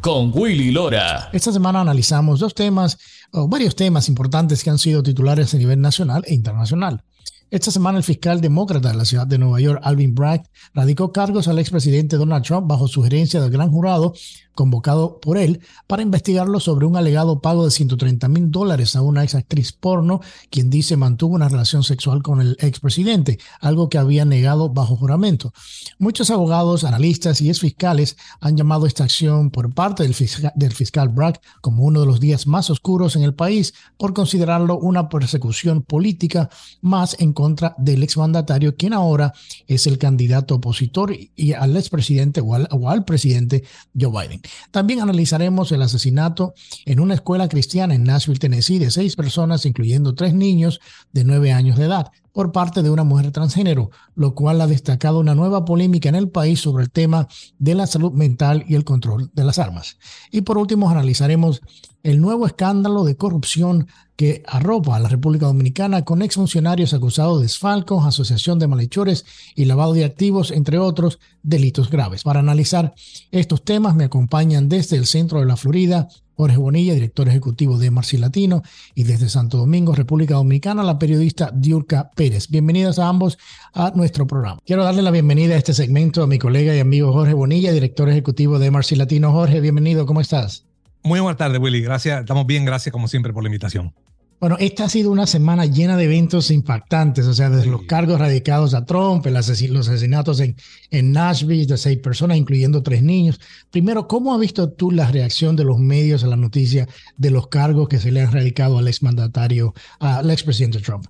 con Willy Lora. Esta semana analizamos dos temas, varios temas importantes que han sido titulares a nivel nacional e internacional. Esta semana el fiscal demócrata de la ciudad de Nueva York, Alvin Bragg, radicó cargos al expresidente Donald Trump bajo sugerencia del gran jurado convocado por él para investigarlo sobre un alegado pago de 130 mil dólares a una ex actriz porno, quien dice mantuvo una relación sexual con el expresidente, algo que había negado bajo juramento. Muchos abogados, analistas y ex fiscales han llamado esta acción por parte del fiscal, del fiscal Bragg como uno de los días más oscuros en el país por considerarlo una persecución política más en contra del exmandatario, quien ahora es el candidato opositor y al expresidente o o al presidente Joe Biden. También analizaremos el asesinato en una escuela cristiana en Nashville, Tennessee, de seis personas, incluyendo tres niños de nueve años de edad por parte de una mujer transgénero, lo cual ha destacado una nueva polémica en el país sobre el tema de la salud mental y el control de las armas. Y por último, analizaremos el nuevo escándalo de corrupción que arropa a la República Dominicana con exfuncionarios acusados de desfalcos, asociación de malhechores y lavado de activos, entre otros delitos graves. Para analizar estos temas me acompañan desde el centro de la Florida Jorge Bonilla, director ejecutivo de Marci Latino, y desde Santo Domingo, República Dominicana, la periodista Diurka Pérez. Bienvenidos a ambos a nuestro programa. Quiero darle la bienvenida a este segmento a mi colega y amigo Jorge Bonilla, director ejecutivo de Marci Latino. Jorge, bienvenido, ¿cómo estás? Muy buenas tardes, Willy. Gracias, estamos bien, gracias como siempre por la invitación. Bueno, esta ha sido una semana llena de eventos impactantes, o sea, desde los cargos radicados a Trump, los asesinatos en, en Nashville de seis personas, incluyendo tres niños. Primero, ¿cómo has visto tú la reacción de los medios a la noticia de los cargos que se le han radicado al exmandatario, al expresidente Trump?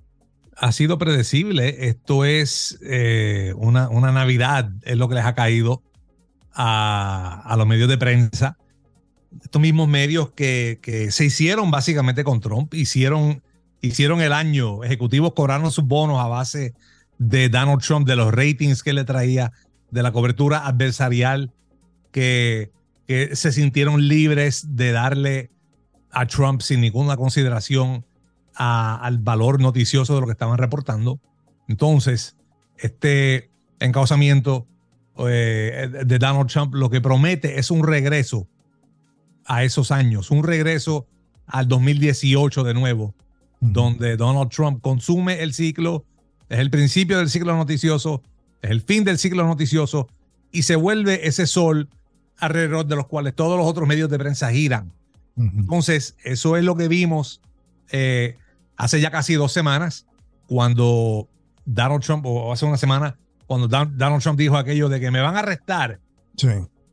Ha sido predecible. Esto es eh, una, una Navidad, es lo que les ha caído a, a los medios de prensa estos mismos medios que, que, se hicieron básicamente con Trump, hicieron, hicieron el año, ejecutivos cobraron sus bonos a base de Donald Trump, de los ratings que le traía, de la cobertura adversarial, que, que se sintieron libres de darle a Trump sin ninguna consideración al valor noticioso de lo que estaban reportando. Entonces, este encauzamiento eh, de Donald Trump lo que promete es un regreso a esos años, un regreso al 2018 de nuevo, donde Donald Trump consume el ciclo, es el principio del ciclo noticioso, es el fin del ciclo noticioso y se vuelve ese sol alrededor de los cuales todos los otros medios de prensa giran. Entonces, eso es lo que vimos eh, hace ya casi dos semanas, cuando Donald Trump, o hace una semana, cuando Donald Trump dijo aquello de que me van a arrestar. Sí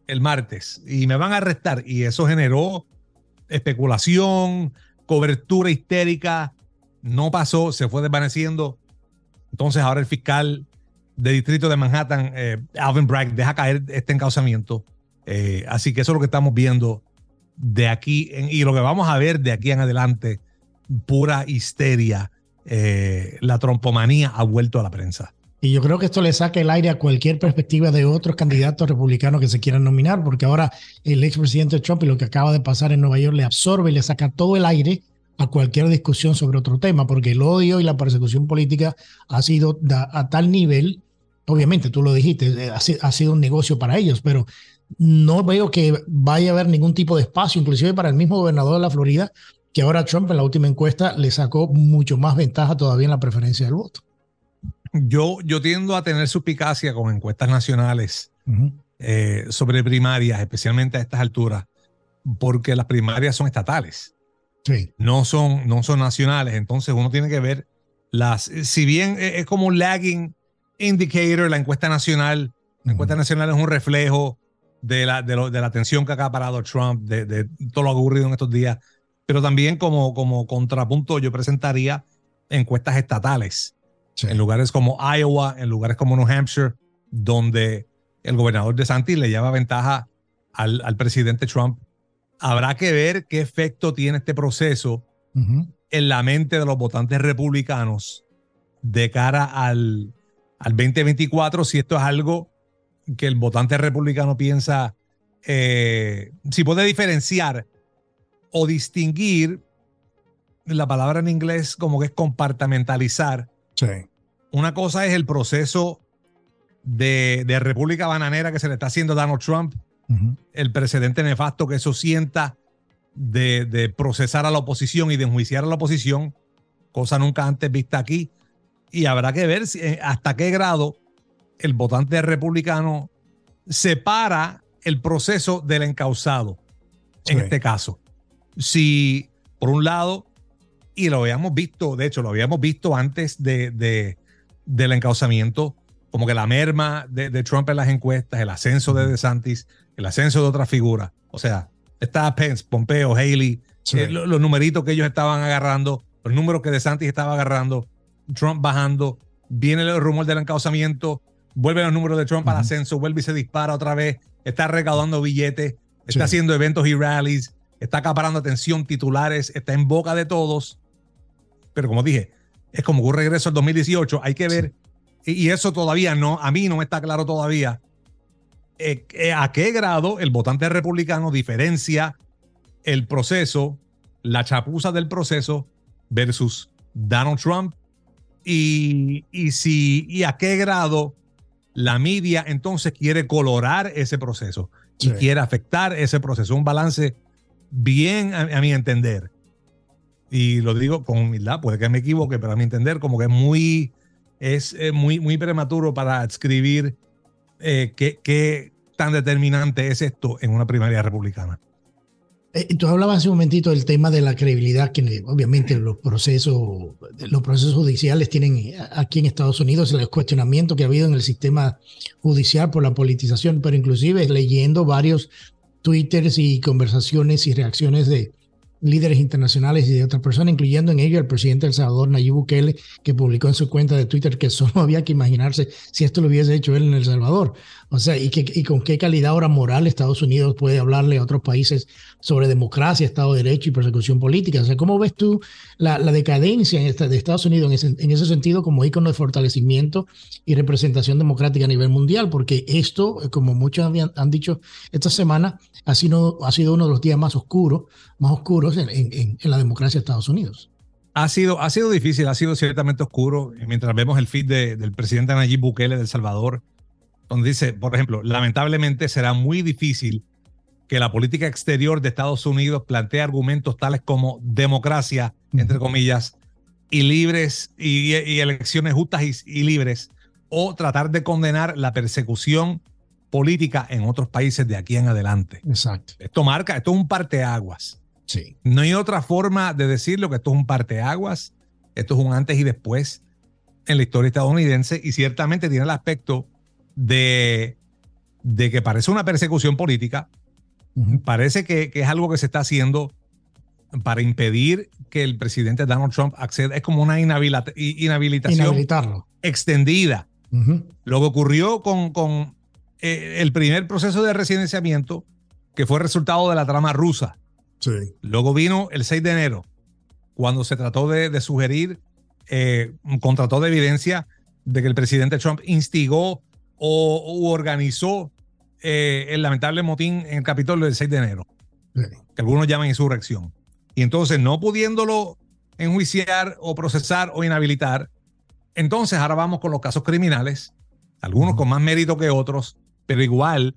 el martes y me van a arrestar. Y eso generó especulación, cobertura histérica. No pasó, se fue desvaneciendo. Entonces ahora el fiscal de distrito de Manhattan, eh, Alvin Bragg, deja caer este encauzamiento. Eh, así que eso es lo que estamos viendo de aquí y lo que vamos a ver de aquí en adelante, pura histeria. Eh, la trompomanía ha vuelto a la prensa. Y yo creo que esto le saca el aire a cualquier perspectiva de otros candidatos republicanos que se quieran nominar, porque ahora el expresidente Trump y lo que acaba de pasar en Nueva York le absorbe y le saca todo el aire a cualquier discusión sobre otro tema, porque el odio y la persecución política ha sido a tal nivel, obviamente tú lo dijiste, eh, ha, sido un negocio para ellos, pero no veo que vaya a haber ningún tipo de espacio, inclusive para el mismo gobernador de la Florida, que ahora Trump en la última encuesta le sacó mucho más ventaja todavía en la preferencia del voto. Yo, yo tiendo a tener suspicacia con encuestas nacionales eh, sobre primarias, especialmente a estas alturas, porque las primarias son estatales. Sí. No son, no son nacionales. Entonces uno tiene que ver las. Si bien e, es como un lagging indicator, la encuesta nacional, la encuesta nacional es un reflejo de la, de, de la atención que ha acaparado Trump, de, de, todo lo ocurrido en estos días, pero también como, como contrapunto yo presentaría encuestas estatales En lugares como Iowa, en lugares como New Hampshire, donde el gobernador de Santi le lleva ventaja al, al, presidente Trump. Habrá que ver qué efecto tiene este proceso en la mente de los votantes republicanos de cara al, al 2024, si esto es algo que el votante republicano piensa, eh, si puede diferenciar o distinguir, la palabra en inglés como que es compartamentalizar. Sí. Una cosa es el proceso de, de, República Bananera que se le está haciendo a Donald Trump, el precedente nefasto que eso sienta de, de, procesar a la oposición y de enjuiciar a la oposición, cosa nunca antes vista aquí. Y habrá que ver si, eh, hasta qué grado el votante republicano separa el proceso del encausado, en este caso. Si, por un lado, y lo habíamos visto, de hecho, lo habíamos visto antes de, de del encausamiento, como que la merma de, de, Trump en las encuestas, el ascenso de DeSantis, el ascenso de otras figuras. O sea, está Pence, Pompeo, Haley, eh, los, los numeritos que ellos estaban agarrando, los números que DeSantis estaba agarrando, Trump bajando, viene el rumor del encausamiento, vuelven los números de Trump al ascenso, vuelve y se dispara otra vez, está recaudando billetes, está haciendo eventos y rallies, está acaparando atención, titulares, está en boca de todos. Pero como dije, es como un regreso al 2018, hay que ver, y, eso todavía no, a mí no me está claro todavía eh, eh, a qué grado el votante republicano diferencia el proceso, la chapuza del proceso versus Donald Trump y, y si y a qué grado la media entonces quiere colorar ese proceso y quiere afectar ese proceso. Un balance bien, a, mi entender. Y lo digo con humildad, puede que me equivoque, pero a mi entender, como que es muy, es eh, muy, muy prematuro para escribir eh, qué, qué tan determinante es esto en una primaria republicana. Eh, tú hablabas hace un momentito del tema de la credibilidad que obviamente los procesos, los procesos judiciales tienen eh, aquí en Estados Unidos, el cuestionamiento que ha habido en el sistema judicial por la politización, pero inclusive leyendo varios twitters y conversaciones y reacciones de, líderes internacionales y de otras personas, incluyendo en ello el presidente del Salvador, Nayib Bukele, que publicó en su cuenta de Twitter que solo había que imaginarse si esto lo hubiese hecho él en El Salvador. O sea, y, que, y con qué calidad ahora moral Estados Unidos puede hablarle a otros países sobre democracia, Estado de Derecho y persecución política. O sea, ¿cómo ves tú la, la decadencia en esta, de Estados Unidos en ese, en ese sentido como ícono de fortalecimiento y representación democrática a nivel mundial? Porque esto, como muchos han, han dicho esta semana, ha sido, ha sido uno de los días más oscuros, más oscuros en, en, en la democracia de Estados Unidos. Ha sido, ha sido difícil, ha sido ciertamente oscuro. Mientras vemos el feed de, del presidente Nayib Bukele de El Salvador, donde dice, por ejemplo, lamentablemente será muy difícil que la política exterior de Estados Unidos plantee argumentos tales como democracia, entre comillas, y libres y, y elecciones justas y, y, libres, o tratar de condenar la persecución política en otros países de aquí en adelante. Exacto. Esto marca, esto es un parteaguas. Sí. No hay otra forma de decirlo que esto es un parteaguas, esto es un antes y después en la historia estadounidense y ciertamente tiene el aspecto de, de que parece una persecución política, uh -huh. parece que, que, es algo que se está haciendo para impedir que el presidente Donald Trump acceda, es como una inhabilita inhabilitación extendida. Uh -huh. Lo que ocurrió con, con eh, el primer proceso de residenciamiento, que fue resultado de la trama rusa. Sí. Luego vino el 6 de enero, cuando se trató de, de sugerir, eh, contrató de evidencia de que el presidente Trump instigó o, organizó eh, el lamentable motín en el Capitolio del 6 de enero, sí. que algunos llaman insurrección. Y entonces, no pudiéndolo enjuiciar o procesar o inhabilitar, entonces ahora vamos con los casos criminales, algunos uh -huh. con más mérito que otros, pero igual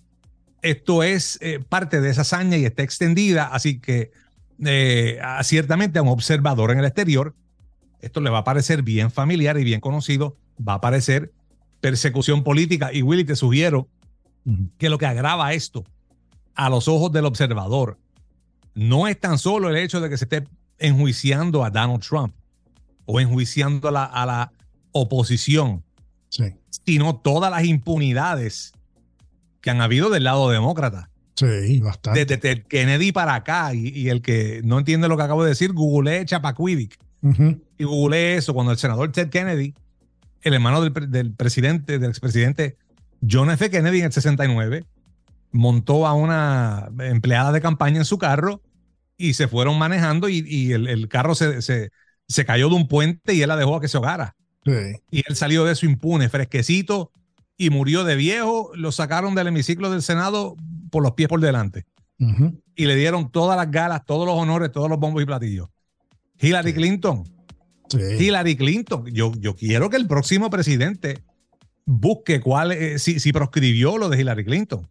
esto es eh, parte de esa hazaña y está extendida, así que eh, ciertamente a un observador en el exterior, esto le va a parecer bien familiar y bien conocido, va a parecer persecución política. Y Willy, te sugiero uh -huh. que lo que agrava esto a los ojos del observador no es tan solo el hecho de que se esté enjuiciando a Donald Trump o enjuiciando a la, a la oposición, sí. sino todas las impunidades que han habido del lado demócrata. Sí, bastante. Desde, desde Kennedy para acá, y, y, el que no entiende lo que acabo de decir, googleé Chapacuidic. Uh -huh. Y googleé eso cuando el senador Ted Kennedy el hermano del, del presidente, del expresidente John F. Kennedy en el 69, montó a una empleada de campaña en su carro y se fueron manejando y, el, carro se, se, cayó de un puente y él la dejó a que se ahogara. Y él salió de eso impune, fresquecito y murió de viejo. Lo sacaron del hemiciclo del Senado por los pies por delante. Y le dieron todas las galas, todos los honores, todos los bombos y platillos. Hillary Clinton. Hillary Clinton. Yo, yo quiero que el próximo presidente busque cuál, eh, si, si proscribió lo de Hillary Clinton.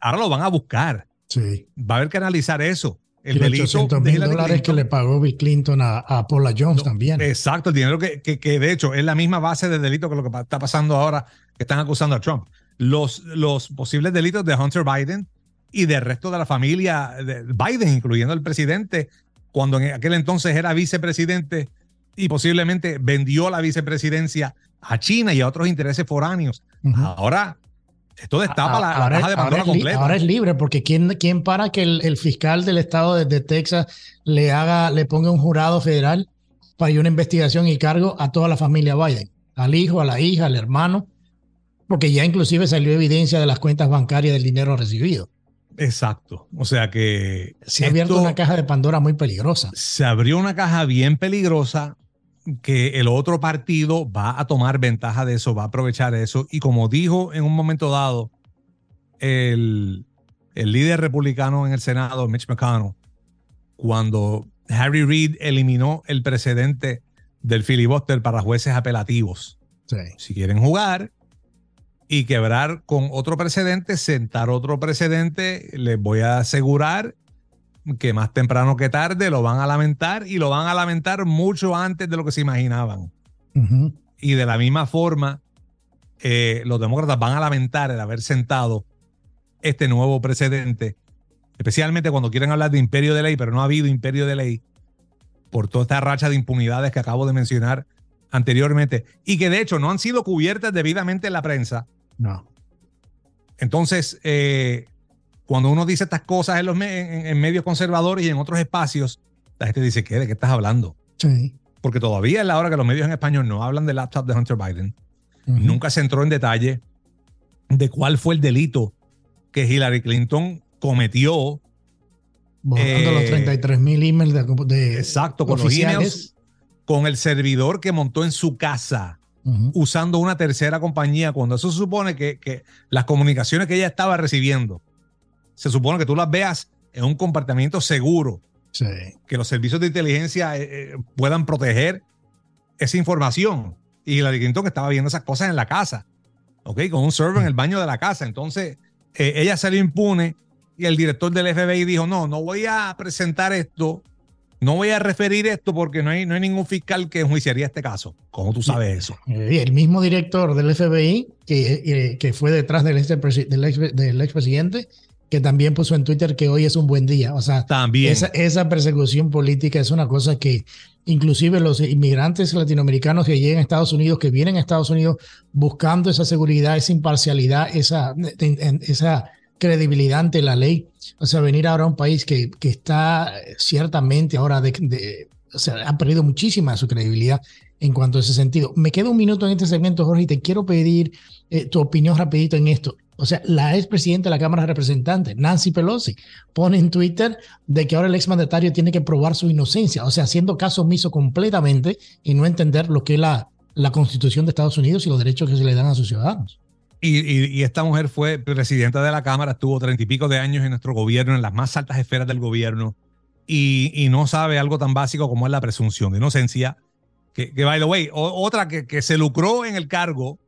Ahora lo van a buscar. Sí. Va a haber que analizar eso. El delito de mil dólares que le pagó Bill Clinton a, Paula Jones también. Exacto, el dinero que, que, de hecho es la misma base de delito que lo que está pasando ahora, que están acusando a Trump. Los, los posibles delitos de Hunter Biden y del resto de la familia de Biden, incluyendo el presidente, cuando en aquel entonces era vicepresidente y posiblemente vendió la vicepresidencia a China y a otros intereses foráneos. Ahora esto destapa la, ahora, caja de Pandora completa. Ahora es libre, porque ¿quién, quién para que el, fiscal del estado de, Texas le haga, le ponga un jurado federal para ir una investigación y cargo a toda la familia Biden? Al hijo, a la hija, al hermano, porque ya inclusive salió evidencia de las cuentas bancarias del dinero recibido. Exacto. O sea que. Se ha abierto una caja de Pandora muy peligrosa. Se abrió una caja bien peligrosa que el otro partido va a tomar ventaja de eso, va a aprovechar eso. Y como dijo en un momento dado el, el líder republicano en el Senado, Mitch McConnell, cuando Harry Reid eliminó el precedente del filibuster para jueces apelativos. Si quieren jugar y quebrar con otro precedente, sentar otro precedente, les voy a asegurar que más temprano que tarde lo van a lamentar y lo van a lamentar mucho antes de lo que se imaginaban. Y de la misma forma, eh, los demócratas van a lamentar el haber sentado este nuevo precedente, especialmente cuando quieren hablar de imperio de ley, pero no ha habido imperio de ley por toda esta racha de impunidades que acabo de mencionar anteriormente y que de hecho no han sido cubiertas debidamente en la prensa. No. Entonces, eh, cuando uno dice estas cosas en, los en, medios conservadores y en otros espacios, la gente dice, ¿qué? ¿De qué estás hablando? Sí. Porque todavía es la hora que los medios en español no hablan del laptop de Hunter Biden. Nunca se entró en detalle de cuál fue el delito que Hillary Clinton cometió. Borrando los 33 eh, mil emails de, Exacto, con los emails, con el servidor que montó en su casa, usando una tercera compañía, cuando eso se supone que, que las comunicaciones que ella estaba recibiendo se supone que tú las veas en un comportamiento seguro. Que los servicios de inteligencia eh, eh, puedan proteger esa información. Y la Clinton que estaba viendo esas cosas en la casa, ¿ok? Con un server en el baño de la casa. Entonces, eh, ella salió impune y el director del FBI dijo, no, no voy a presentar esto, no voy a referir esto porque no hay, no hay ningún fiscal que enjuiciaría este caso. ¿Cómo tú sabes eso? el mismo director del FBI que, que fue detrás del, del expresidente que también puso en Twitter que hoy es un buen día. O sea, también. Esa, persecución política es una cosa que inclusive los inmigrantes latinoamericanos que llegan a Estados Unidos, que vienen a Estados Unidos buscando esa seguridad, esa imparcialidad, esa, esa credibilidad ante la ley. O sea, venir ahora a un país que, que está ciertamente ahora de, o sea, ha perdido muchísima su credibilidad en cuanto a ese sentido. Me queda un minuto en este segmento, Jorge, y te quiero pedir eh, tu opinión rapidito en esto. O sea, la expresidenta de la Cámara de Representantes, Nancy Pelosi, pone en Twitter de que ahora el exmandatario tiene que probar su inocencia, o sea, haciendo caso omiso completamente y no entender lo que es la, la Constitución de Estados Unidos y los derechos que se le dan a sus ciudadanos. Y, esta mujer fue presidenta de la Cámara, estuvo treinta y pico de años en nuestro gobierno, en las más altas esferas del gobierno, y, no sabe algo tan básico como es la presunción de inocencia. Que, que by the way, otra que, que, se lucró en el cargo,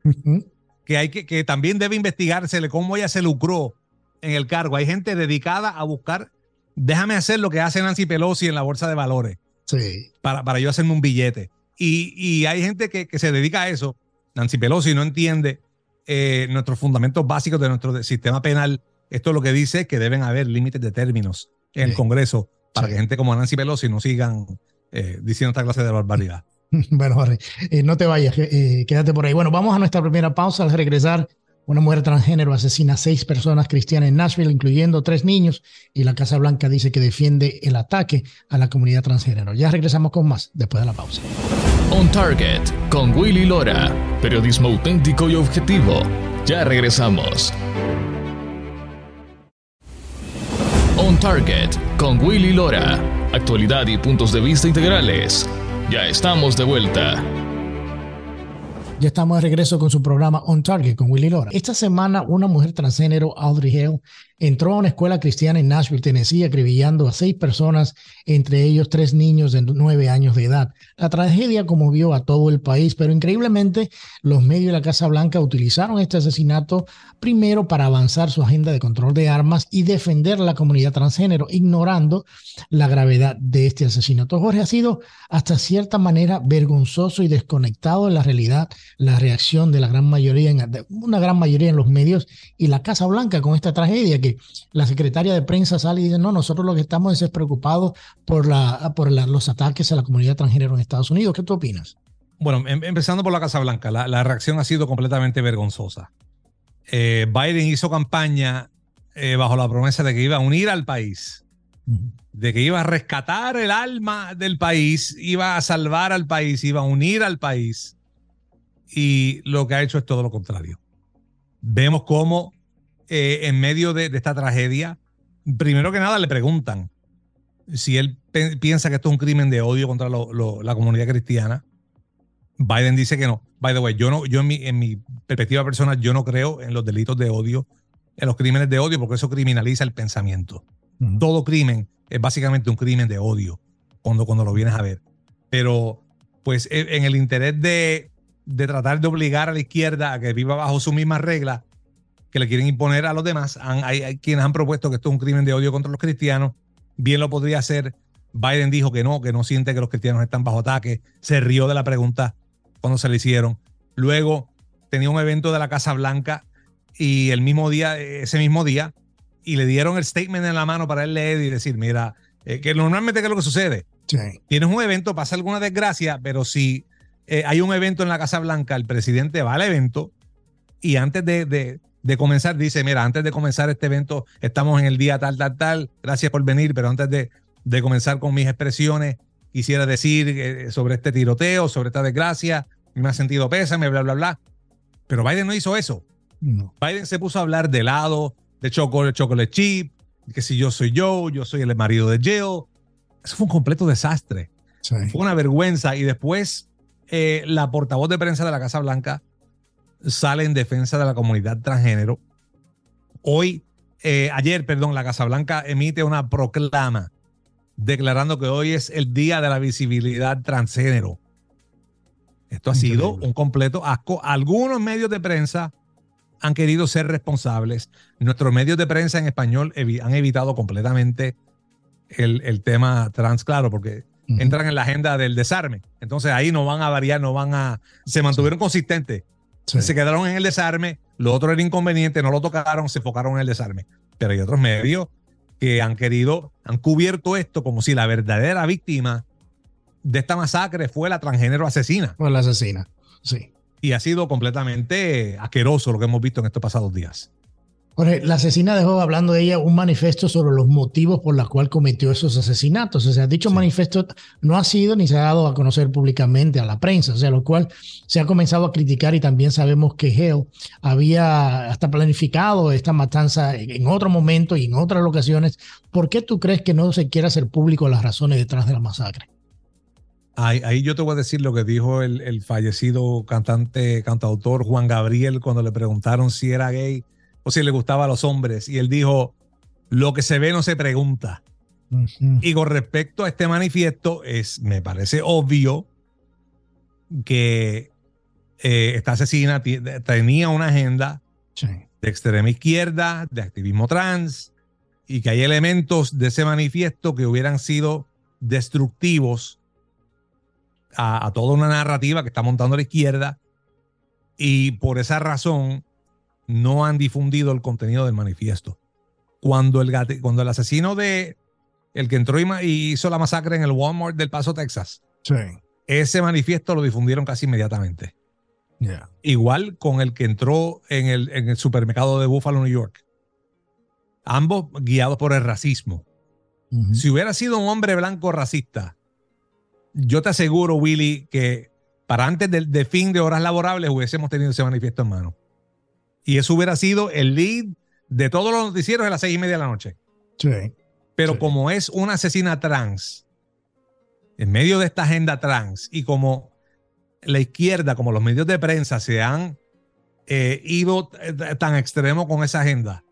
que, hay que, que también debe investigársele cómo ella se lucró en el cargo. Hay gente dedicada a buscar, déjame hacer lo que hace Nancy Pelosi en la bolsa de valores. Sí. Para, para yo hacerme un billete. Y, y hay gente que, que, se dedica a eso. Nancy Pelosi no entiende eh, nuestros fundamentos básicos de nuestro sistema penal. Esto lo que dice que deben haber límites de términos en el Congreso para que gente como Nancy Pelosi no sigan eh, diciendo esta clase de barbaridad. Bueno, Jorge, eh, no te vayas, eh, quédate por ahí. Bueno, vamos a nuestra primera pausa. Al regresar, una mujer transgénero asesina a seis personas cristianas en Nashville, incluyendo tres niños, y la Casa Blanca dice que defiende el ataque a la comunidad transgénero. Ya regresamos con más después de la pausa. On Target con Willy Lora. Periodismo auténtico y objetivo. Ya regresamos. On Target con Willy Lora. Actualidad y puntos de vista integrales. Ya estamos de vuelta. Ya estamos de regreso con su programa On Target con Willy Lora. Esta semana, una mujer transgénero, Audrey Hale, entró a una escuela cristiana en Nashville, Tennessee, acribillando a seis personas, entre ellos tres niños de nueve años de edad. La tragedia conmovió a todo el país, pero increíblemente los medios de la Casa Blanca utilizaron este asesinato primero para avanzar su agenda de control de armas y defender a la comunidad transgénero, ignorando la gravedad de este asesinato. Jorge ha sido hasta cierta manera vergonzoso y desconectado de la realidad, la reacción de la gran mayoría, en, una gran mayoría en los medios y la Casa Blanca con esta tragedia que la secretaria de prensa sale y dice, no, nosotros lo que estamos es preocupados por, la, por los ataques a la comunidad transgénero en Estados Unidos. ¿Qué tú opinas? Bueno, em, empezando por la Casa Blanca, la, reacción ha sido completamente vergonzosa. Eh, Biden hizo campaña eh, bajo la promesa de que iba a unir al país, de que iba a rescatar el alma del país, iba a salvar al país, iba a unir al país. Y lo que ha hecho es todo lo contrario. Vemos cómo eh, en medio de, esta tragedia, primero que nada le preguntan si él piensa que esto es un crimen de odio contra la comunidad cristiana. Biden dice que no. By the way, yo, no, yo en, mi, en mi perspectiva personal, yo no creo en los delitos de odio, en los crímenes de odio, porque eso criminaliza el pensamiento. Todo crimen es básicamente un crimen de odio cuando, cuando lo vienes a ver. Pero, pues, e, en el interés de, de tratar de obligar a la izquierda a que viva bajo sus mismas reglas, que le quieren imponer a los demás. hay, quienes han propuesto que esto es un crimen de odio contra los cristianos. Bien lo podría hacer. Biden dijo que no, que no siente que los cristianos están bajo ataque. Se rió de la pregunta cuando se le hicieron. Luego tenía un evento de la Casa Blanca y el mismo día, ese mismo día, y le dieron el statement en la mano para él leer y decir, mira, eh, que normalmente qué es lo que sucede. Tienes un evento, pasa alguna desgracia, pero si eh, hay un evento en la Casa Blanca, el presidente va al evento y antes de, de comenzar, dice, mira, antes de comenzar este evento, estamos en el día tal, tal, tal, gracias por venir, pero antes de, de comenzar con mis expresiones, quisiera decir eh, sobre este tiroteo, sobre esta desgracia, me ha sentido pésame, bla, bla, bla. Pero Biden no hizo eso. Biden se puso a hablar de helado, de chocolate, chocolate chip, que si yo soy yo, yo soy el marido de Jill. Eso fue un completo desastre. Fue una vergüenza. Y después, eh, la portavoz de prensa de la Casa Blanca sale en defensa de la comunidad transgénero. Hoy, eh, ayer, perdón, la Casa Blanca emite una proclama declarando que hoy es el día de la visibilidad transgénero. Esto ha sido un completo asco. Algunos medios de prensa han querido ser responsables. Nuestros medios de prensa en español han evitado completamente el, tema trans, claro, porque entran en la agenda del desarme. Entonces ahí no van a variar, no van a... Se mantuvieron consistentes se quedaron en el desarme, lo otro era inconveniente, no lo tocaron, se enfocaron en el desarme. Pero hay otros medios que han querido, han cubierto esto como si la verdadera víctima de esta masacre fue la transgénero asesina. Fue la asesina, sí. Y ha sido completamente asqueroso lo que hemos visto en estos pasados días la asesina dejó hablando de ella un manifiesto sobre los motivos por los cuales cometió esos asesinatos. O sea, dicho manifiesto no ha sido ni se ha dado a conocer públicamente a la prensa, o sea, lo cual se ha comenzado a criticar y también sabemos que Hale había hasta planificado esta matanza en otro momento y en otras ocasiones. ¿Por qué tú crees que no se quiere hacer público las razones detrás de la masacre? Ahí, yo te voy a decir lo que dijo el, el fallecido cantante, cantautor Juan Gabriel cuando le preguntaron si era gay o si le gustaba a los hombres. Y él dijo, lo que se ve no se pregunta. Y con respecto a este manifiesto, es, me parece obvio que eh, esta asesina tenía una agenda de extrema izquierda, de activismo trans, y que hay elementos de ese manifiesto que hubieran sido destructivos a, a toda una narrativa que está montando la izquierda. Y por esa razón, no han difundido el contenido del manifiesto. Cuando el, cuando el asesino de el que entró y hizo la masacre en el Walmart del Paso, Texas, ese manifiesto lo difundieron casi inmediatamente. Igual con el que entró en el, en el supermercado de Buffalo, New York. Ambos guiados por el racismo. Si hubiera sido un hombre blanco racista, yo te aseguro, Willy, que para antes del fin de horas laborables hubiésemos tenido ese manifiesto en mano. Y eso hubiera sido el lead de todos los noticieros de las seis y media de la noche. Sí. Pero como es una asesina trans, en medio de esta agenda trans, y como la izquierda, como los medios de prensa se han eh, ido tan extremo con esa agenda,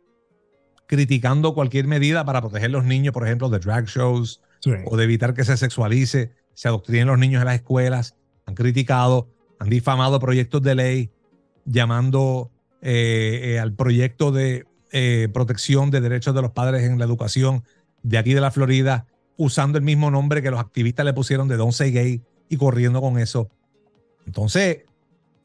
criticando cualquier medida para proteger a los niños, por ejemplo, de drag shows, o de evitar que se sexualice, se adoctrinen los niños en las escuelas, han criticado, han difamado proyectos de ley, llamando eh, eh, al proyecto de eh, protección de derechos de los padres en la educación de aquí de la Florida, usando el mismo nombre que los activistas le pusieron de Don't Say Gay y corriendo con eso. Entonces,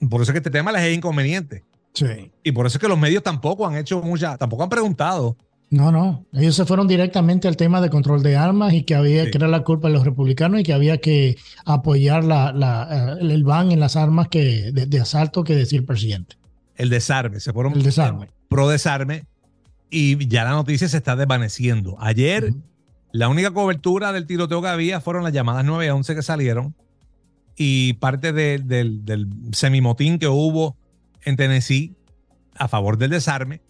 por eso es que este tema les es inconveniente. Sí. Y por eso es que los medios tampoco han hecho mucha, tampoco han preguntado. No, no. Ellos se fueron directamente al tema de control de armas y que había que era la culpa de los republicanos y que había que apoyar la, el ban en las armas que, de asalto que decía el presidente el desarme, se fueron el desarme. pro desarme y ya la noticia se está desvaneciendo. Ayer la única cobertura del tiroteo que había fueron las llamadas 911 que salieron y parte del, del semimotín que hubo en Tennessee a favor del desarme.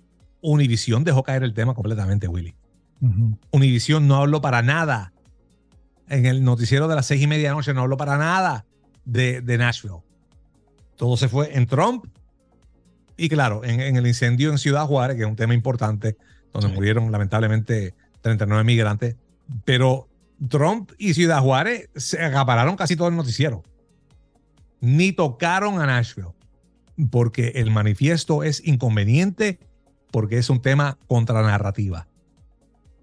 Univision dejó caer el tema completamente, Willy. Univision no habló para nada. En el noticiero de las seis y media de la noche no habló para nada de, de Nashville. Todo se fue en Trump y claro, en, el incendio en Ciudad Juárez, que es un tema importante, donde murieron lamentablemente 39 migrantes, pero Trump y Ciudad Juárez se acapararon casi todo el noticiero. Ni tocaron a Nashville, porque el manifiesto es inconveniente, porque es un tema contra narrativa.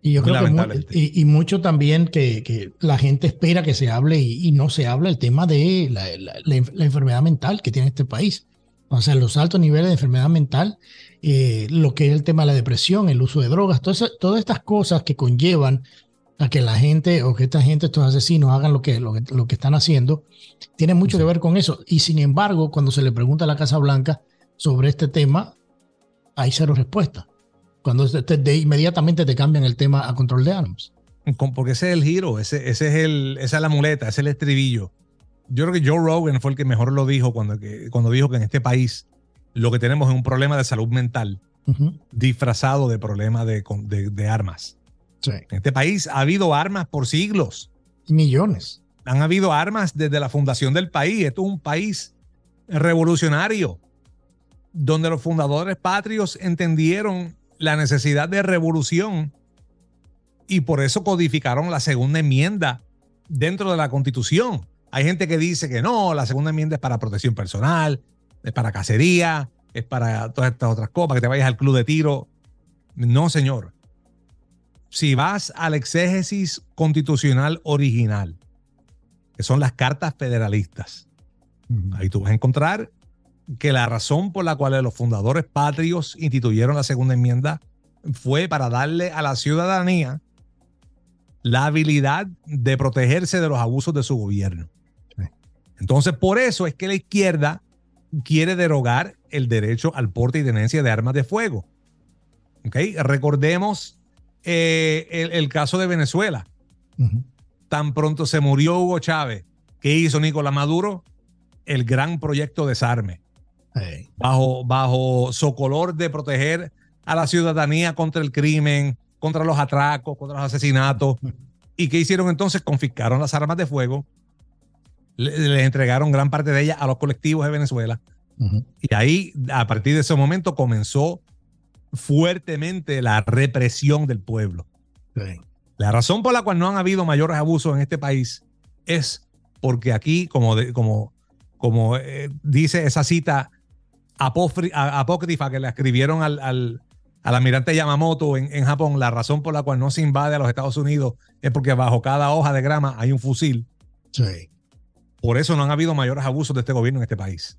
Y yo creo que y, mucho también que, la gente espera que se hable y, no se habla el tema de la, enfermedad mental que tiene este país o sea, los altos niveles de enfermedad mental, eh, lo que es el tema de la depresión, el uso de drogas, todas, todas estas cosas que conllevan a que la gente o que esta gente, estos asesinos, hagan lo que, lo que, están haciendo, tiene mucho que ver con eso. Y sin embargo, cuando se le pregunta a la Casa Blanca sobre este tema, hay cero respuesta. Cuando de, inmediatamente te cambian el tema a control de armas. Porque ese es el giro, ese, ese es el, esa es la muleta, ese es el estribillo yo creo que Joe Rogan fue el que mejor lo dijo cuando, cuando dijo que en este país lo que tenemos es un problema de salud mental disfrazado de problema de, de, armas. En este país ha habido armas por siglos. Millones. Han habido armas desde la fundación del país. Esto es un país revolucionario, donde los fundadores patrios entendieron la necesidad de revolución y por eso codificaron la segunda enmienda dentro de la constitución. Hay gente que dice que no, la segunda enmienda es para protección personal, es para cacería, es para todas estas otras cosas, que te vayas al club de tiro. No, señor. Si vas al exégesis constitucional original, que son las cartas federalistas, ahí tú vas a encontrar que la razón por la cual los fundadores patrios instituyeron la segunda enmienda fue para darle a la ciudadanía la habilidad de protegerse de los abusos de su gobierno. Entonces, por eso es que la izquierda quiere derogar el derecho al porte y tenencia de armas de fuego. ¿Okay? Recordemos eh, el, caso de Venezuela. Tan pronto se murió Hugo Chávez, ¿qué hizo Nicolás Maduro? El gran proyecto de desarme. Bajo, bajo socolor de proteger a la ciudadanía contra el crimen, contra los atracos, contra los asesinatos. ¿Y qué hicieron entonces? Confiscaron las armas de fuego les entregaron gran parte de ellas a los colectivos de Venezuela. Y ahí, a partir de ese momento, comenzó fuertemente la represión del pueblo. La razón por la cual no han habido mayores abusos en este país es porque aquí, como, como, como eh, dice esa cita apócrifa que le escribieron al, al, almirante Yamamoto en, en, Japón, la razón por la cual no se invade a los Estados Unidos es porque bajo cada hoja de grama hay un fusil. Sí. Por eso no han habido mayores abusos de este gobierno en este país.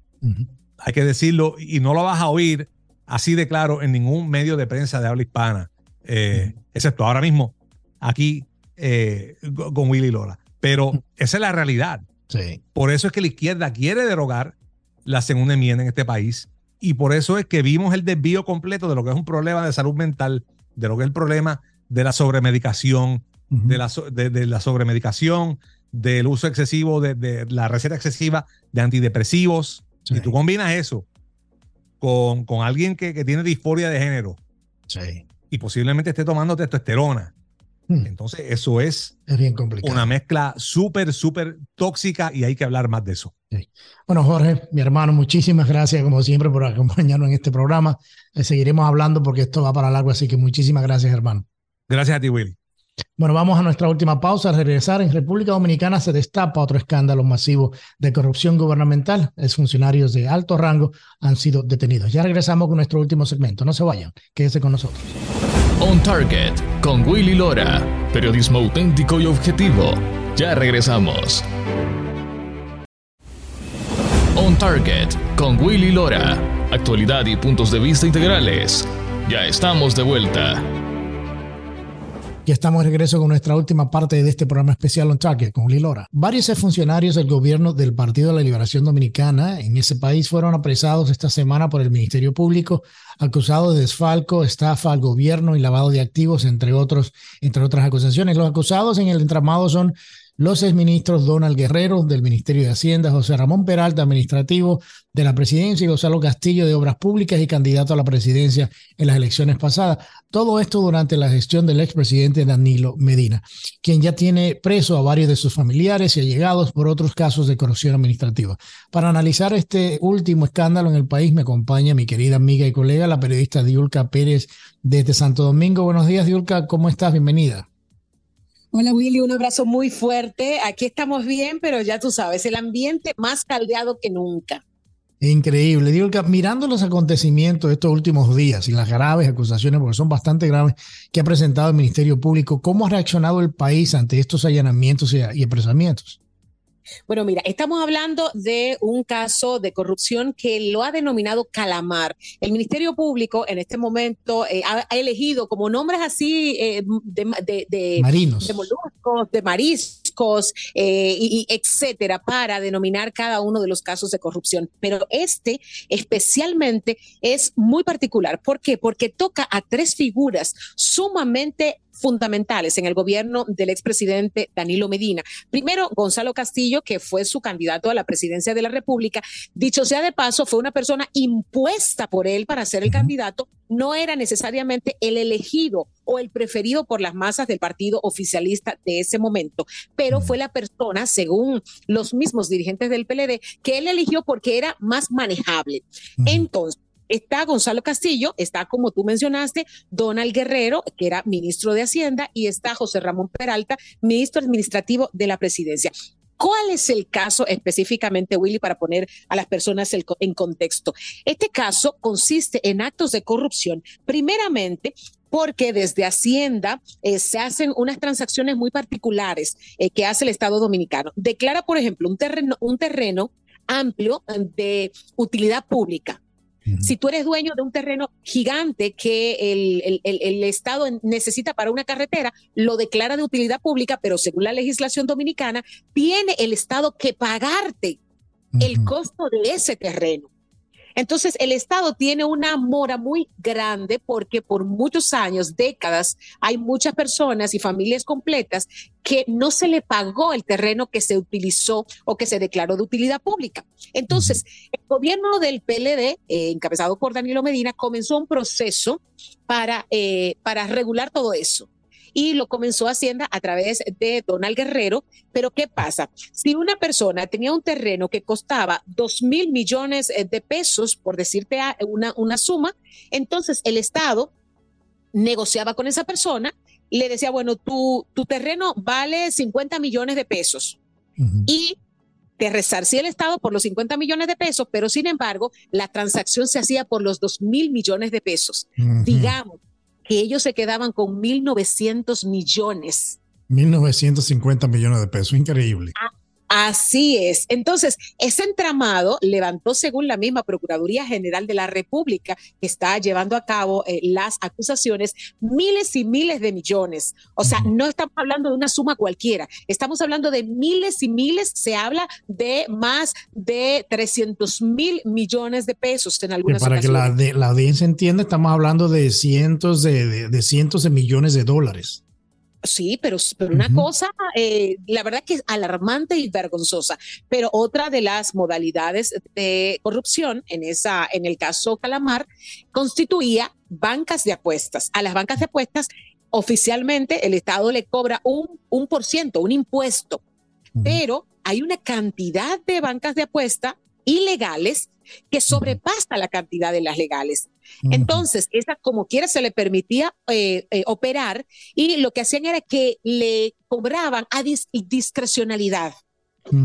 Hay que decirlo y no lo vas a oír así de claro en ningún medio de prensa de habla hispana, eh, excepto ahora mismo aquí eh, con Willy Lora. Pero esa es la realidad. Por eso es que la izquierda quiere derogar la segunda enmienda en este país y por eso es que vimos el desvío completo de lo que es un problema de salud mental, de lo que es el problema de la sobremedicación, de, la, de la sobremedicación, del uso excesivo, de, la receta excesiva de antidepresivos. Y tú combinas eso con, con alguien que, que, tiene disforia de género sí. y posiblemente esté tomando testosterona. Hmm. Entonces, eso es, es bien complicado. una mezcla súper, súper tóxica y hay que hablar más de eso. Sí. Bueno, Jorge, mi hermano, muchísimas gracias como siempre por acompañarnos en este programa. Eh, seguiremos hablando porque esto va para largo, así que muchísimas gracias, hermano. Gracias a ti, Willy. Bueno, vamos a nuestra última pausa. Al regresar, en República Dominicana se destapa otro escándalo masivo de corrupción gubernamental. funcionarios de alto rango han sido detenidos. Ya regresamos con nuestro último segmento. No se vayan, quédese con nosotros. On Target con Willy Lora. Periodismo auténtico y objetivo. Ya regresamos. On Target con Willy Lora. Actualidad y puntos de vista integrales. Ya estamos de vuelta. Estamos de regreso con nuestra última parte de este programa especial on Target con Lilora. Varios funcionarios del gobierno del Partido de la Liberación Dominicana en ese país fueron apresados esta semana por el Ministerio Público acusados de desfalco, estafa al gobierno y lavado de activos, entre otros, entre otras acusaciones. Los acusados en el entramado son los exministros Donald Guerrero del Ministerio de Hacienda, José Ramón Peralta, administrativo de la presidencia, y Gonzalo Castillo de Obras Públicas y candidato a la presidencia en las elecciones pasadas. Todo esto durante la gestión del expresidente Danilo Medina, quien ya tiene preso a varios de sus familiares y allegados por otros casos de corrupción administrativa. Para analizar este último escándalo en el país me acompaña mi querida amiga y colega, la periodista Diulca Pérez desde Santo Domingo. Buenos días, Diulca, ¿cómo estás? Bienvenida. Hola Willy, un abrazo muy fuerte. Aquí estamos bien, pero ya tú sabes, el ambiente más caldeado que nunca. Increíble. Digo que mirando los acontecimientos de estos últimos días y las graves acusaciones, porque son bastante graves, que ha presentado el Ministerio Público, ¿cómo ha reaccionado el país ante estos allanamientos y apresamientos? Bueno, mira, estamos hablando de un caso de corrupción que lo ha denominado Calamar. El Ministerio Público en este momento eh, ha, elegido como nombres así eh, de, marinos, de moluscos, de mariscos, eh, y, etcétera, para denominar cada uno de los casos de corrupción. Pero este especialmente es muy particular. ¿Por qué? Porque toca a tres figuras sumamente fundamentales en el gobierno del expresidente Danilo Medina. Primero, Gonzalo Castillo, que fue su candidato a la presidencia de la República. Dicho sea de paso, fue una persona impuesta por él para ser el candidato. No era necesariamente el elegido o el preferido por las masas del partido oficialista de ese momento, pero fue la persona, según los mismos dirigentes del PLD, que él eligió porque era más manejable. Entonces, está Gonzalo Castillo, está como tú mencionaste, Donald Guerrero, que era ministro de Hacienda, y está José Ramón Peralta, ministro administrativo de la presidencia. ¿Cuál es el caso específicamente, Willy, para poner a las personas en contexto? Este caso consiste en actos de corrupción, primeramente porque desde Hacienda eh, se hacen unas transacciones muy particulares eh, que hace el Estado Dominicano. Declara, por ejemplo, un terreno, un terreno amplio de utilidad pública si tú eres dueño de un terreno gigante que el, Estado necesita para una carretera, lo declara de utilidad pública, pero según la legislación dominicana, tiene el Estado que pagarte el costo de ese terreno. Entonces, el Estado tiene una mora muy grande porque por muchos años, décadas, hay muchas personas y familias completas que no se le pagó el terreno que se utilizó o que se declaró de utilidad pública. Entonces, el gobierno del PLD, eh, encabezado por Danilo Medina, comenzó un proceso para, eh, para regular todo eso y lo comenzó Hacienda a través de Donald Guerrero. Pero ¿qué pasa? Si una persona tenía un terreno que costaba dos mil millones eh, de pesos, por decirte una, una suma, entonces el Estado negociaba con esa persona, le decía, bueno, tu, tu terreno vale 50 millones de pesos y te resarcía el Estado por los 50 millones de pesos, pero sin embargo, la transacción se hacía por los 2 mil millones de pesos. Digamos, que ellos se quedaban con 1.900 millones. 1.950 millones de pesos, increíble. Así es. Entonces, ese entramado levantó, según la misma Procuraduría General de la República, que está llevando a cabo eh, las acusaciones, miles y miles de millones. O sea, no estamos hablando de una suma cualquiera, estamos hablando de miles y miles, se habla de más de 300 mil millones de pesos en algunas Para que la, la, audiencia entienda, estamos hablando de cientos de cientos de millones de dólares. Sí, pero, pero una cosa, eh, la verdad que es alarmante y vergonzosa. Pero otra de las modalidades de corrupción en, esa, en el caso Calamar constituía bancas de apuestas. A las bancas de apuestas oficialmente el Estado le cobra un, un por ciento, un impuesto, pero hay una cantidad de bancas de apuesta ilegales que sobrepasa la cantidad de las legales. Entonces, esa como quiera se le permitía eh, eh, operar y lo que hacían era que le cobraban a discrecionalidad.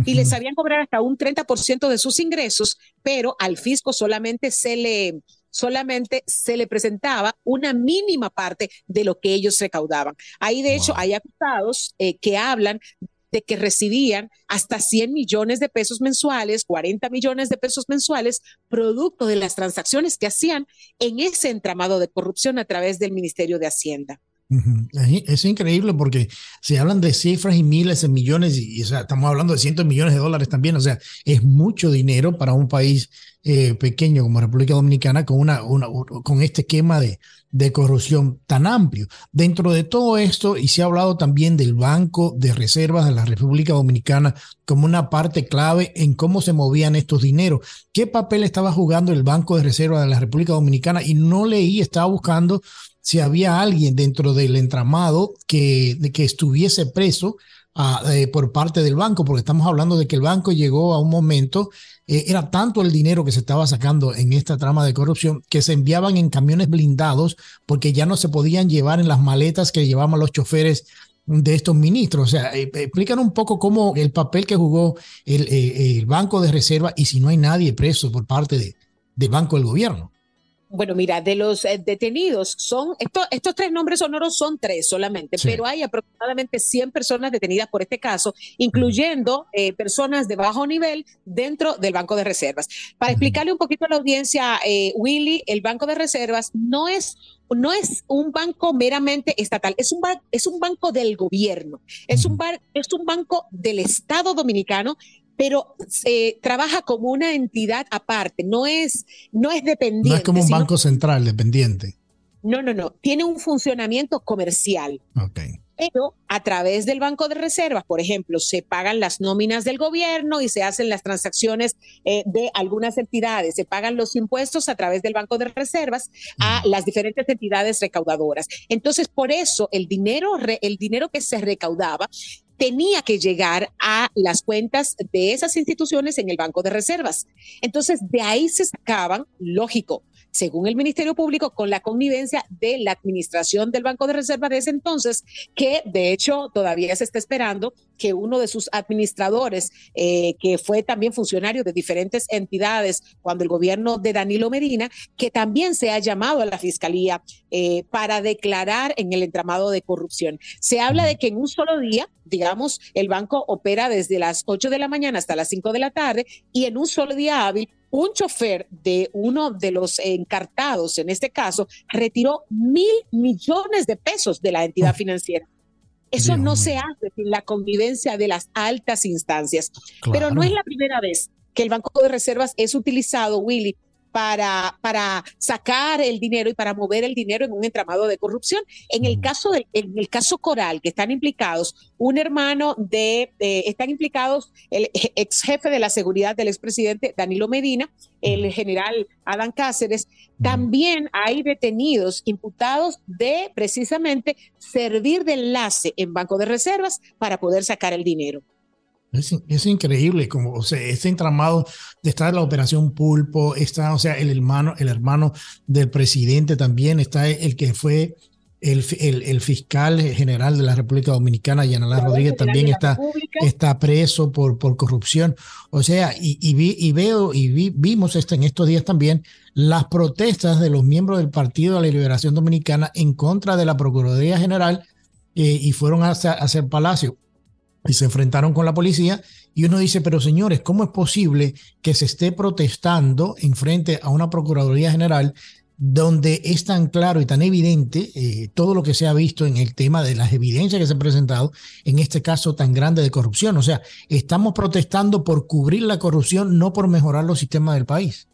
Y les sabían cobrar hasta un 30% de sus ingresos, pero al fisco solamente se le, solamente se le presentaba una mínima parte de lo que ellos recaudaban. Ahí, de hecho, hay acusados eh, que hablan de que recibían hasta 100 millones de pesos mensuales, 40 millones de pesos mensuales, producto de las transacciones que hacían en ese entramado de corrupción a través del Ministerio de Hacienda. Es increíble porque se hablan de cifras y miles de millones y, estamos hablando de cientos de millones de dólares también. O sea, es mucho dinero para un país eh, pequeño como República Dominicana con, este esquema de, de corrupción tan amplio. Dentro de todo esto, y se ha hablado también del Banco de Reservas de la República Dominicana como una parte clave en cómo se movían estos dineros. ¿Qué papel estaba jugando el Banco de Reservas de la República Dominicana? Y no leí, estaba buscando si había alguien dentro del entramado que, que estuviese preso ah, eh, por parte del banco, porque estamos hablando de que el banco llegó a un momento, eh, era tanto el dinero que se estaba sacando en esta trama de corrupción que se enviaban en camiones blindados porque ya no se podían llevar en las maletas que llevaban los choferes de estos ministros. O sea, eh, explican un poco cómo el papel que jugó el, Banco de Reserva y si no hay nadie preso por parte de, del Banco del Gobierno. Bueno, mira, de los eh, detenidos son, estos tres nombres sonoros son tres solamente, pero hay aproximadamente 100 personas detenidas por este caso, incluyendo eh, personas de bajo nivel dentro del Banco de Reservas. Para explicarle un poquito a la audiencia, eh, Willy, el Banco de Reservas no es no es un banco meramente estatal, es un, es un banco del gobierno, es un, es un banco del Estado dominicano pero se trabaja como una entidad aparte, no es, no es dependiente. No es como un banco central dependiente. No, no, no, tiene un funcionamiento comercial. Ok. Pero a través del Banco de Reservas, por ejemplo, se pagan las nóminas del gobierno y se hacen las transacciones eh, de algunas entidades, se pagan los impuestos a través del Banco de Reservas a las diferentes entidades recaudadoras. Entonces, por eso el dinero, el dinero que se recaudaba tenía que llegar a las cuentas de esas instituciones en el Banco de Reservas. Entonces, de ahí se sacaban, lógico, según el Ministerio Público, con la connivencia de la administración del Banco de Reserva de ese entonces, que de hecho todavía se está esperando que uno de sus administradores, eh, que fue también funcionario de diferentes entidades cuando el gobierno de Danilo Medina, que también se ha llamado a la Fiscalía eh, para declarar en el entramado de corrupción. Se habla de que en un solo día, digamos, el banco opera desde las 8 de la mañana hasta las 5 de la tarde y en un solo día hábil un chofer de uno de los encartados, en este caso, retiró mil millones de pesos de la entidad financiera. Eso no se hace sin la convivencia de las altas instancias. Pero no es la primera vez que el Banco de Reservas es utilizado, Willy, para, para sacar el dinero y para mover el dinero en un entramado de corrupción. En el caso del, en el caso Coral, que están implicados un hermano de, están implicados el ex jefe de la seguridad del expresidente Danilo Medina, el general Adán Cáceres, también hay detenidos imputados de precisamente servir de enlace en Banco de Reservas para poder sacar el dinero. Es, increíble, como, o sea, este entramado de estar la operación Pulpo, está, o sea, el hermano, el hermano del presidente también, está el que fue el, el, fiscal general de la República Dominicana, Yanalá Rodríguez, también está, está preso por, por corrupción. O sea, y, y, vi, y veo y vi, vimos esto en estos días también las protestas de los miembros del Partido de la Liberación Dominicana en contra de la Procuraduría General eh, y fueron a hacer Palacio y se enfrentaron con la policía. Y uno dice, pero señores, ¿cómo es posible que se esté protestando en frente a una Procuraduría General donde es tan claro y tan evidente eh, todo lo que se ha visto en el tema de las evidencias que se han presentado en este caso tan grande de corrupción? O sea, estamos protestando por cubrir la corrupción, no por mejorar los sistemas del país.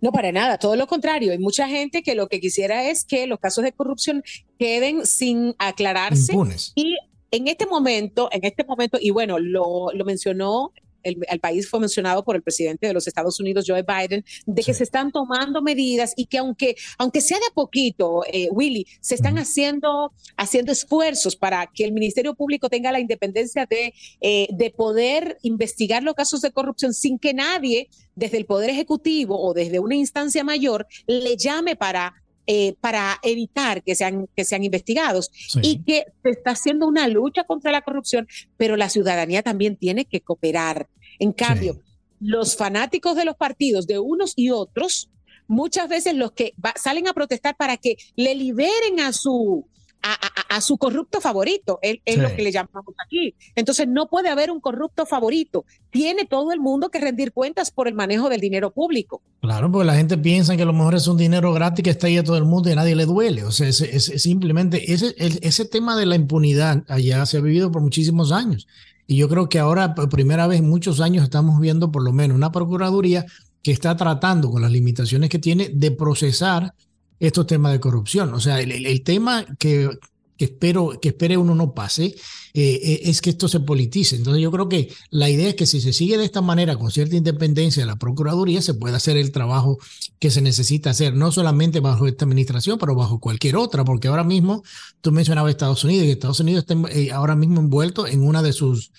No, para nada, todo lo contrario. Hay mucha gente que lo que quisiera es que los casos de corrupción queden sin aclararse. Y en este momento, en este momento, y bueno, lo, lo mencionó el, país fue mencionado por el presidente de los Estados Unidos, Joe Biden, de que se están tomando medidas y que aunque, aunque sea de a poquito, eh, Willy, se están haciendo, haciendo esfuerzos para que el Ministerio Público tenga la independencia de, eh, de poder investigar los casos de corrupción sin que nadie desde el Poder Ejecutivo o desde una instancia mayor le llame para eh, para evitar que sean, que sean investigados. Y que se está haciendo una lucha contra la corrupción, pero la ciudadanía también tiene que cooperar. En cambio, los fanáticos de los partidos, de unos y otros, muchas veces los que salen a protestar para que le liberen a su, a, su corrupto favorito, es, lo que le llamamos aquí. Entonces no puede haber un corrupto favorito. Tiene todo el mundo que rendir cuentas por el manejo del dinero público. Claro, porque la gente piensa que a lo mejor es un dinero gratis que está ahí a todo el mundo y a nadie le duele. O sea, es, simplemente ese, ese tema de la impunidad allá se ha vivido por muchísimos años. Y yo creo que ahora, por primera vez en muchos años, estamos viendo por lo menos una Procuraduría que está tratando con las limitaciones que tiene de procesar estos temas de corrupción. O sea, el, tema que, espero que espere uno no pase eh, eh, es que esto se politice. Entonces yo creo que la idea es que si se sigue de esta manera con cierta independencia de la Procuraduría, se puede hacer el trabajo que se necesita hacer, no solamente bajo esta administración, pero bajo cualquier otra, porque ahora mismo tú mencionabas Estados Unidos y Estados Unidos está eh, ahora mismo envuelto en una de sus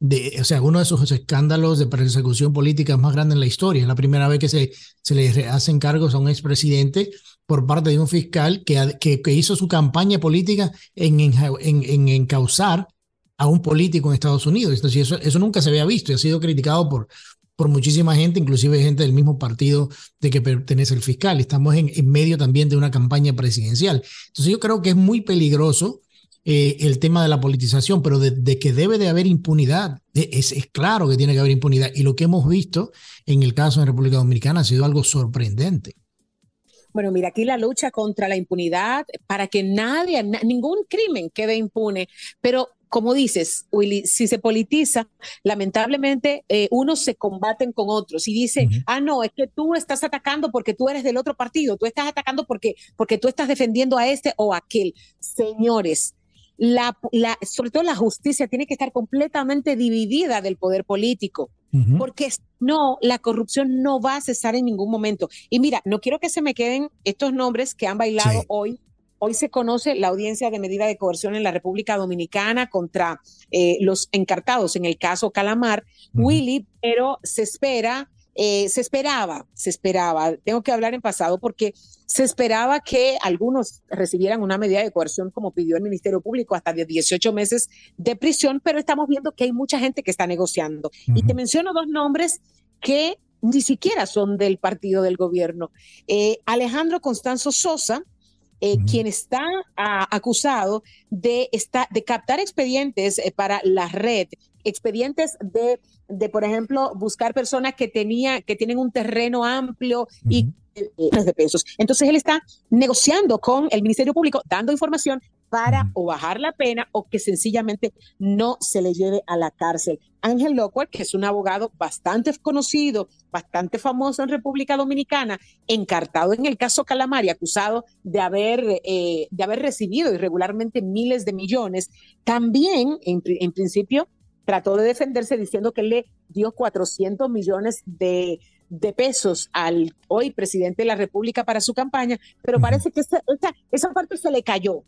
de, o sea, uno de esos escándalos de persecución política más grandes en la historia. Es la primera vez que se, se le hacen cargos a un expresidente por parte de un fiscal que, que, hizo su campaña política en, en, en, encauzar a un político en Estados Unidos. Eso, eso nunca se había visto y ha sido criticado por, por muchísima gente, inclusive gente del mismo partido de que pertenece el fiscal. Estamos en, en medio también de una campaña presidencial. Entonces, yo creo que es muy peligroso eh, el tema de la politización, pero de, que debe de haber impunidad, es, es, claro que tiene que haber impunidad. Y lo que hemos visto en el caso de República Dominicana ha sido algo sorprendente. Bueno, mira, aquí la lucha contra la impunidad para que nadie, ningún crimen quede impune, pero como dices, Willy, si se politiza, lamentablemente eh, unos se combaten con otros y dice, ah, no, es que tú estás atacando porque tú eres del otro partido, tú estás atacando porque, porque tú estás defendiendo a este o a aquel. Señores, la, la, sobre todo la justicia tiene que estar completamente dividida del poder político, porque no, la corrupción no va a cesar en ningún momento. Y mira, no quiero que se me queden estos nombres que han bailado hoy. Hoy se conoce la audiencia de medida de coerción en la República Dominicana contra eh, los encartados en el caso Calamar, Willy, pero se espera eh, se esperaba, se esperaba, tengo que hablar en pasado porque se esperaba que algunos recibieran una medida de coerción como pidió el Ministerio Público hasta de 18 meses de prisión, pero estamos viendo que hay mucha gente que está negociando. Y te menciono dos nombres que ni siquiera son del partido del gobierno. Eh, Alejandro Constanzo Sosa, eh, quien está ah, acusado de, de captar expedientes para la red, expedientes de de, por ejemplo, buscar personas que, tenía, que tienen un terreno amplio y de pesos. Entonces él está negociando con el Ministerio Público, dando información para o bajar la pena o que sencillamente no se le lleve a la cárcel. Ángel Lockwell, que es un abogado bastante conocido, bastante famoso en República Dominicana, encartado en el caso Calamari, acusado de haber, eh, de haber recibido irregularmente miles de millones, también en, en principio trató de defenderse diciendo que le dio 400 millones de, pesos al hoy presidente de la República para su campaña, pero parece que esa, esa, parte se le cayó.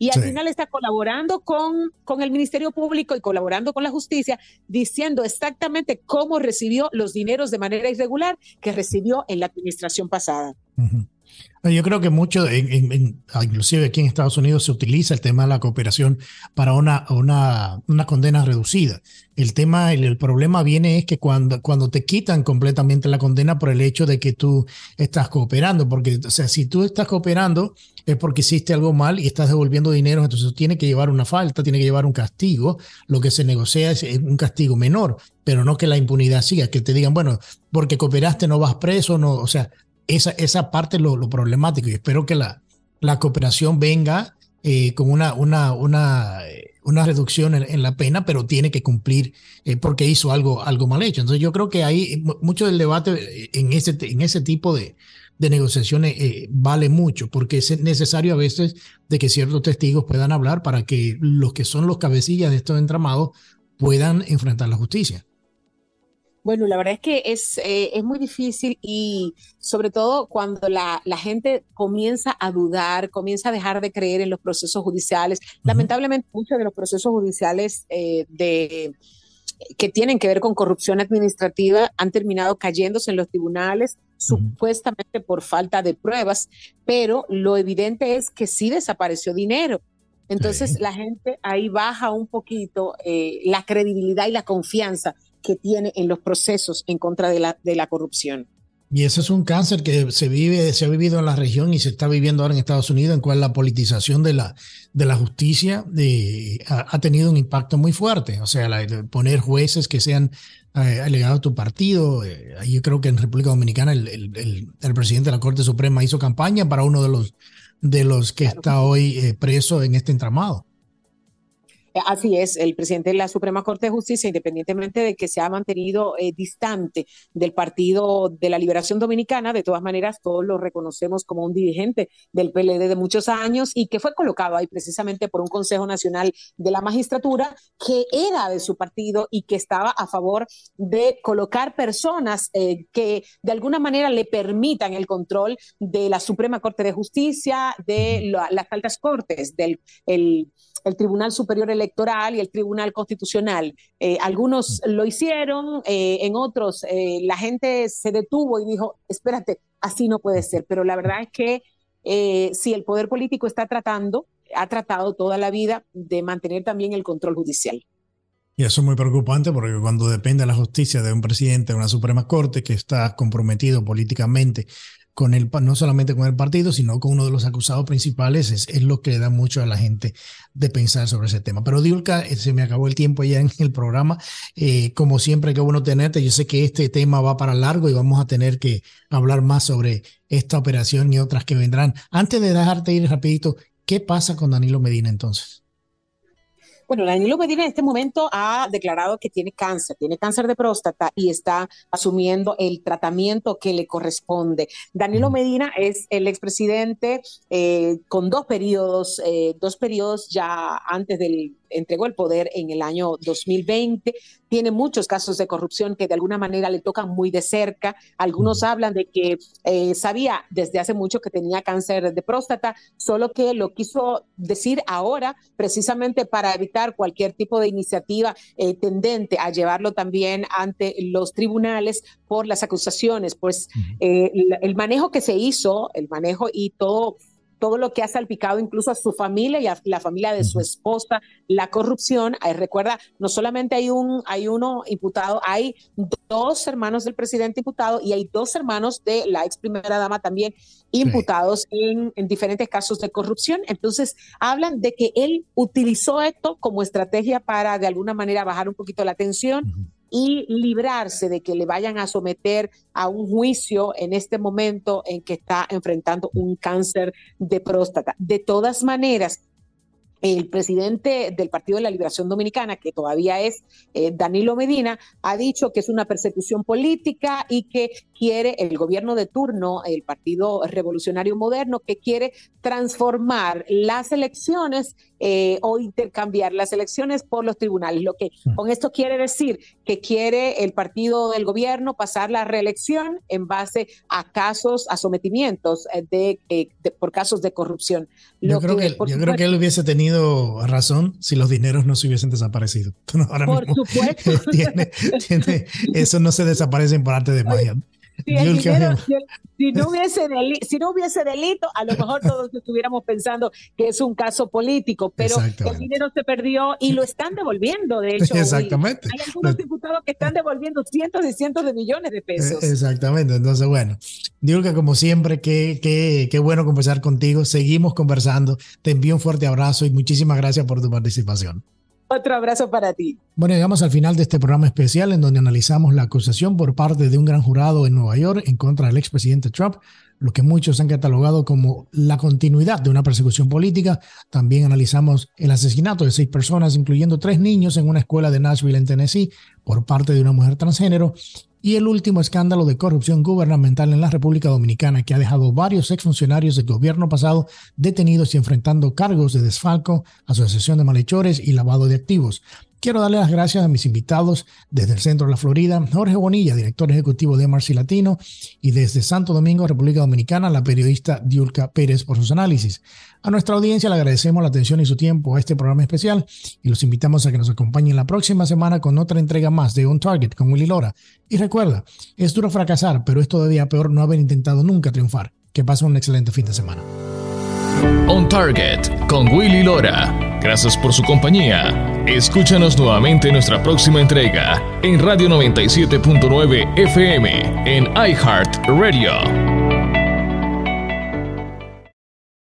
Y al final está colaborando con, con el Ministerio Público y colaborando con la justicia, diciendo exactamente cómo recibió los dineros de manera irregular que recibió en la administración pasada. Yo creo que mucho, ah, inclusive aquí en Estados Unidos, se utiliza el tema de la cooperación para una, una, una condena reducida. El tema, el, problema viene es que cuando, cuando te quitan completamente la condena por el hecho de que tú estás cooperando, porque, o sea, si tú estás cooperando es porque hiciste algo mal y estás devolviendo dinero, entonces tiene que llevar una falta, tiene que llevar un castigo. Lo que se negocia es un castigo menor, pero no que la impunidad siga, que te digan, bueno, porque cooperaste no vas preso, no, o sea, esa, esa parte es lo, problemático y espero que la, la cooperación venga eh, con una, una, una, eh, una reducción en, la pena, pero tiene que cumplir eh, porque hizo algo, algo mal hecho. Entonces yo creo que hay mucho del debate en ese, en ese tipo de, de negociaciones vale mucho, porque es necesario a veces de que ciertos testigos puedan hablar para que los que son los cabecillas de estos entramados puedan enfrentar la justicia. Bueno, la verdad es que es, eh, es muy difícil y sobre todo cuando la, la, gente comienza a dudar, comienza a dejar de creer en los procesos judiciales. Lamentablemente, muchos de los procesos judiciales eh, de, que tienen que ver con corrupción administrativa han terminado cayéndose en los tribunales, supuestamente por falta de pruebas, pero lo evidente es que sí desapareció dinero. Entonces la gente ahí baja un poquito eh, la credibilidad y la confianza que tiene en los procesos en contra de la, de la corrupción. Y eso es un cáncer que se vive, se ha vivido en la región y se está viviendo ahora en Estados Unidos, en cual la politización de la, de la justicia de, ha, tenido un impacto muy fuerte. O sea, poner jueces que sean eh, alegados a tu partido. Eh, yo creo que en República Dominicana el, el, el, presidente de la Corte Suprema hizo campaña para uno de los, de los que está hoy eh, preso en este entramado. Así es, el presidente de la Suprema Corte de Justicia, independientemente de que se ha mantenido eh, distante del Partido de la Liberación Dominicana, de todas maneras todos lo reconocemos como un dirigente del PLD de muchos años y que fue colocado ahí precisamente por un Consejo Nacional de la Magistratura que era de su partido y que estaba a favor de colocar personas eh, que de alguna manera le permitan el control de la Suprema Corte de Justicia, de las altas cortes, del el, el Tribunal Superior Electoral y el Tribunal Constitucional. Eh, algunos lo hicieron, eh, en otros eh, la gente se detuvo y dijo, espérate, así no puede ser. Pero la verdad es que si el poder político está tratando, ha tratado toda la vida de mantener también el control judicial. Y eso es muy preocupante porque cuando depende la justicia de un presidente de una Suprema Corte que está comprometido políticamente con el, no solamente con el partido, sino con uno de los acusados principales, es, es lo que le da mucho a la gente de pensar sobre ese tema. Pero Diulka, eh, se me acabó el tiempo ya en el programa. Eh, como siempre, qué bueno tenerte. Yo sé que este tema va para largo y vamos a tener que hablar más sobre esta operación y otras que vendrán. Antes de dejarte ir rapidito, ¿qué pasa con Danilo Medina entonces? Bueno, Danilo Medina en este momento ha declarado que tiene cáncer, tiene cáncer de próstata y está asumiendo el tratamiento que le corresponde. Danilo Medina es el expresidente eh, con dos periodos, eh, dos periodos ya antes del entregó el poder en el año 2020. Tiene muchos casos de corrupción que de alguna manera le tocan muy de cerca. Algunos hablan de que eh, sabía desde hace mucho que tenía cáncer de próstata, solo que lo quiso decir ahora precisamente para evitar cualquier tipo de iniciativa eh, tendente a llevarlo también ante los tribunales por las acusaciones. Pues eh, el manejo que se hizo, el manejo y todo todo lo que ha salpicado incluso a su familia y a la familia de su esposa, la corrupción. recuerda, no solamente hay, un, hay uno imputado, hay dos hermanos del presidente imputado y hay dos hermanos de la ex primera dama también imputados en, diferentes casos de corrupción. Entonces, hablan de que él utilizó esto como estrategia para de alguna manera bajar un poquito la tensión y librarse de que le vayan a someter a un juicio en este momento en que está enfrentando un cáncer de próstata. De todas maneras, el presidente del Partido de la Liberación Dominicana, que todavía es eh, Danilo Medina, ha dicho que es una persecución política y que quiere el gobierno de turno, el Partido Revolucionario Moderno, que quiere transformar las elecciones eh, o intercambiar las elecciones por los tribunales. Lo que mm. con esto quiere decir que quiere el partido del gobierno pasar la reelección en base a casos, a sometimientos eh, de, por casos de corrupción. yo, creo que, yo creo que él hubiese tenido razón si los dineros no se hubiesen desaparecido. por supuesto. eso no se desaparecen por arte de magia si, no hubiese si no hubiese delito, a lo mejor todos estuviéramos pensando que es un caso político, pero el dinero se perdió y lo están devolviendo, de hecho. Exactamente. Hay algunos diputados que están devolviendo cientos y cientos de millones de pesos. Exactamente. Entonces, bueno, digo que como siempre, qué, qué, qué bueno conversar contigo. Seguimos conversando. Te envío un fuerte abrazo y muchísimas gracias por tu participación. Otro abrazo para ti. Bueno, llegamos al final de este programa especial en donde analizamos la acusación por parte de un gran jurado en Nueva York en contra del expresidente Trump, lo que muchos han catalogado como la continuidad de una persecución política. También analizamos el asesinato de seis personas, incluyendo tres niños en una escuela de Nashville, en Tennessee, por parte de una mujer transgénero y el último escándalo de corrupción gubernamental en la República Dominicana que ha dejado varios exfuncionarios del gobierno pasado detenidos y enfrentando cargos de desfalco, asociación de malhechores y lavado de activos. Quiero darle las gracias a mis invitados desde el centro de la Florida, Jorge Bonilla, director ejecutivo de Marci Latino, y desde Santo Domingo, República Dominicana, la periodista Diulca Pérez por sus análisis. A nuestra audiencia le agradecemos la atención y su tiempo a este programa especial y los invitamos a que nos acompañen la próxima semana con otra entrega más de On Target con Willy Lora. Y recuerda, es duro fracasar, pero es todavía peor no haber intentado nunca triunfar. Que pasen un excelente fin de semana. On Target con Willy Lora. Gracias por su compañía. Escúchanos nuevamente en nuestra próxima entrega en Radio 97.9 FM en iHeart Radio.